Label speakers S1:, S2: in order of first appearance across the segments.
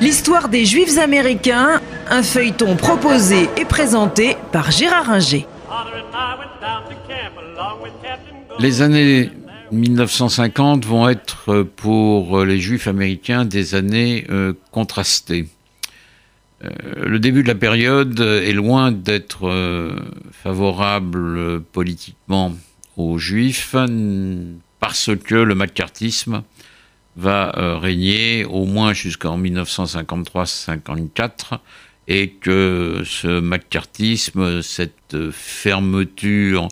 S1: L'histoire des Juifs américains, un feuilleton proposé et présenté par Gérard Inger.
S2: Les années 1950 vont être pour les Juifs américains des années euh, contrastées. Euh, le début de la période est loin d'être euh, favorable politiquement aux Juifs parce que le macartisme va euh, régner au moins jusqu'en 1953-54 et que ce macartisme, cette fermeture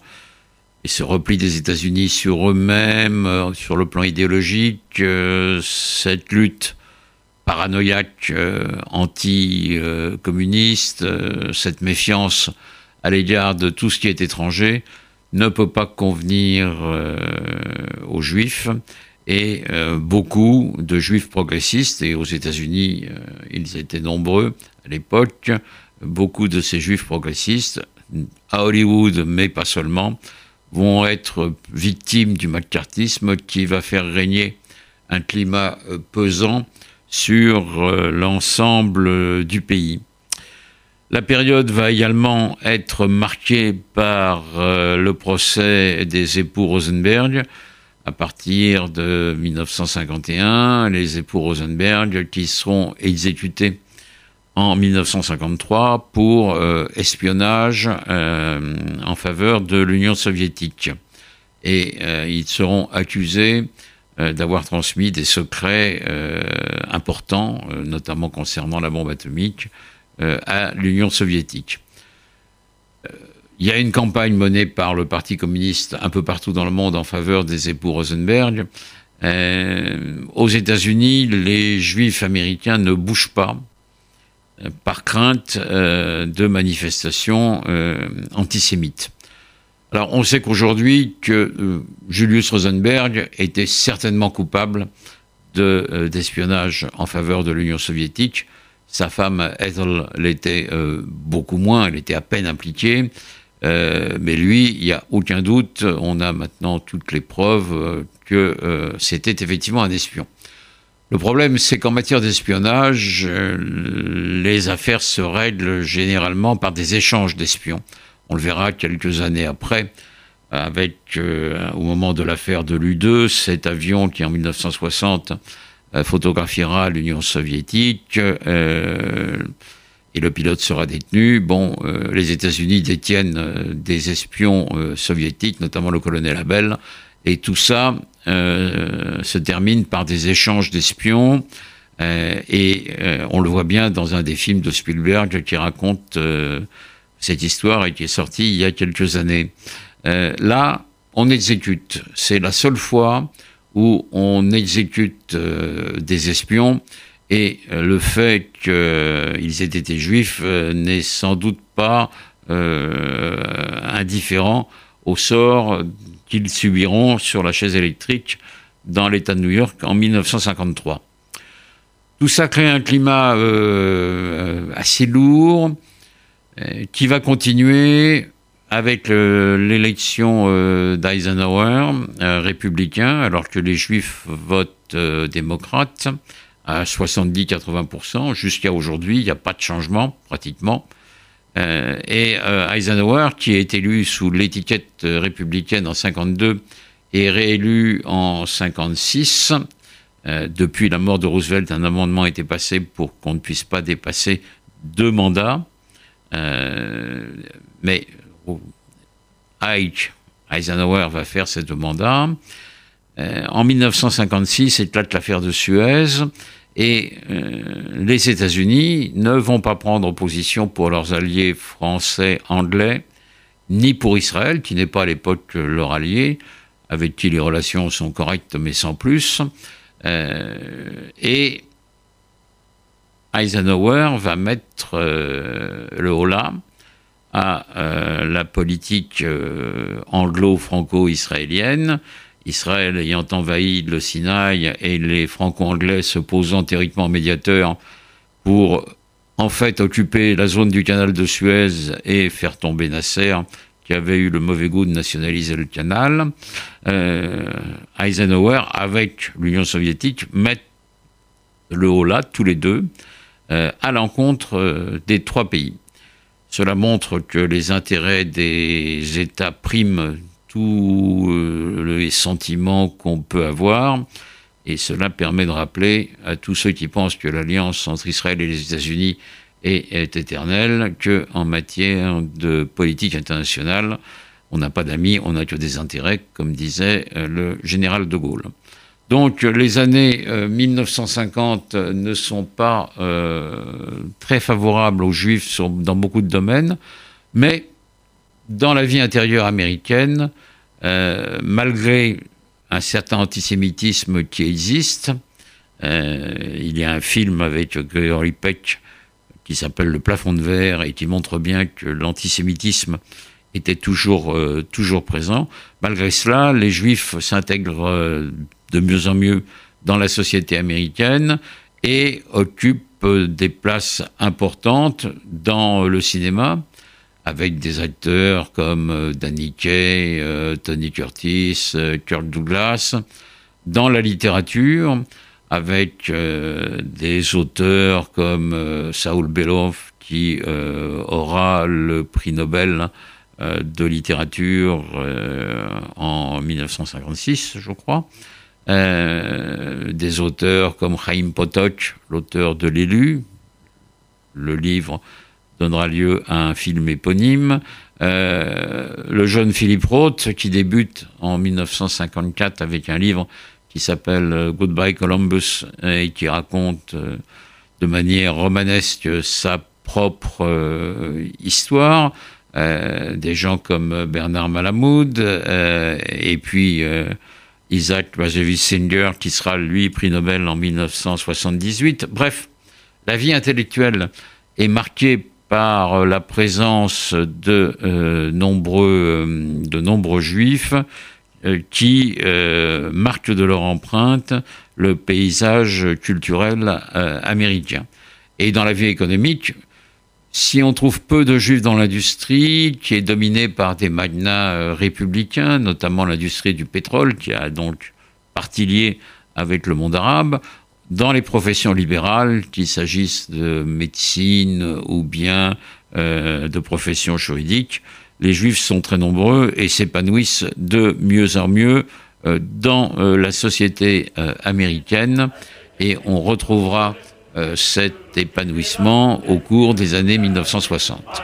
S2: et ce repli des États-Unis sur eux-mêmes, euh, sur le plan idéologique, euh, cette lutte paranoïaque anti-communiste, cette méfiance à l'égard de tout ce qui est étranger, ne peut pas convenir aux Juifs et euh, beaucoup de juifs progressistes, et aux États-Unis, euh, ils étaient nombreux à l'époque, beaucoup de ces juifs progressistes, à Hollywood, mais pas seulement, vont être victimes du macartisme qui va faire régner un climat euh, pesant sur l'ensemble du pays. La période va également être marquée par le procès des époux Rosenberg, à partir de 1951, les époux Rosenberg qui seront exécutés en 1953 pour euh, espionnage euh, en faveur de l'Union soviétique. Et euh, ils seront accusés d'avoir transmis des secrets importants, notamment concernant la bombe atomique, à l'Union soviétique. Il y a une campagne menée par le Parti communiste un peu partout dans le monde en faveur des époux Rosenberg. Euh, aux États-Unis, les juifs américains ne bougent pas euh, par crainte euh, de manifestations antisémites. Alors on sait qu'aujourd'hui que Julius Rosenberg était certainement coupable d'espionnage en faveur de l'Union soviétique. Sa femme Ethel l'était beaucoup moins, elle était à peine impliquée. Euh, mais lui, il n'y a aucun doute, on a maintenant toutes les preuves euh, que euh, c'était effectivement un espion. Le problème, c'est qu'en matière d'espionnage, les affaires se règlent généralement par des échanges d'espions. On le verra quelques années après, avec, au moment de l'affaire de l'U-2, cet avion qui en 1960 photographiera l'Union soviétique et le pilote sera détenu. Bon, euh, les États-Unis détiennent euh, des espions euh, soviétiques, notamment le colonel Abel, et tout ça se termine par des échanges d'espions. et on le voit bien dans un des films de Spielberg qui raconte cette histoire et qui est sorti il y a quelques années. là, on exécute. C'est la seule fois où on exécute des espions et euh, le fait qu'ils aient été juifs euh, n'est sans doute pas euh, indifférent au sort qu'ils subiront sur la chaise électrique dans l'État de New York en 1953. Tout ça crée un climat assez lourd qui va continuer avec l'élection d'Eisenhower, républicain, alors que les juifs votent démocrates à 70-80%. Jusqu'à aujourd'hui, il n'y a pas de changement pratiquement. Euh, et euh, Eisenhower, qui est élu sous l'étiquette républicaine en 52 et réélu en 56, euh, depuis la mort de Roosevelt, un amendement a été passé pour qu'on ne puisse pas dépasser deux mandats. mais Eisenhower va faire ces deux mandats. Euh, en 1956 éclate l'affaire de Suez et euh, les États-Unis ne vont pas prendre position pour leurs alliés français, anglais, ni pour Israël, qui n'est pas à l'époque leur allié, avec qui les relations sont correctes mais sans plus. Euh, et Eisenhower va mettre le holà à la politique anglo-franco-israélienne Israël ayant envahi le Sinaï et les Franco-Anglais se posant théoriquement médiateurs pour en fait occuper la zone du canal de Suez et faire tomber Nasser, qui avait eu le mauvais goût de nationaliser le canal, Eisenhower, avec l'Union soviétique, mettent le haut là, tous les deux, à l'encontre des trois pays. Cela montre que les intérêts des États priment tous les sentiments qu'on peut avoir. Et cela permet de rappeler à tous ceux qui pensent que l'alliance entre Israël et les États-Unis est, éternelle qu'en matière de politique internationale, on n'a pas d'amis, on n'a que des intérêts, comme disait euh, le général de Gaulle. Donc les années 1950 euh, ne sont pas euh, très favorables aux juifs dans beaucoup de domaines, mais dans la vie intérieure américaine, malgré un certain antisémitisme qui existe. Euh, il y a un film avec Gregory Peck qui s'appelle Le plafond de verre et qui montre bien que l'antisémitisme était toujours, euh, toujours présent. Malgré cela, les juifs s'intègrent euh, de mieux en mieux dans la société américaine et occupent des places importantes dans le cinéma, avec des acteurs comme euh, Danny Kaye, euh, Tony Curtis, euh, Kirk Douglas, dans la littérature, avec des auteurs comme Saul Bellow, qui aura le prix Nobel de littérature en 1956, je crois. Des auteurs comme Chaim Potok, l'auteur de L'élu, le livre donnera lieu à un film éponyme. Euh, le jeune Philippe Roth, qui débute en 1954 avec un livre qui s'appelle euh, Goodbye Columbus et qui raconte euh, de manière romanesque sa propre histoire. des gens comme Bernard Malamud et puis Isaac Bashevis Singer qui sera lui prix Nobel en 1978. Bref, la vie intellectuelle est marquée par euh, la présence de, euh, nombreux, euh, de nombreux juifs qui marquent de leur empreinte le paysage culturel américain. Et dans la vie économique, si on trouve peu de juifs dans l'industrie, qui est dominée par des magnats républicains, notamment l'industrie du pétrole, qui a donc partie liée avec le monde arabe, dans les professions libérales, qu'il s'agisse de médecine ou bien euh, de professions juridiques, les juifs sont très nombreux et s'épanouissent de mieux en mieux euh, dans euh, la société américaine. Et on retrouvera cet épanouissement au cours des années 1960.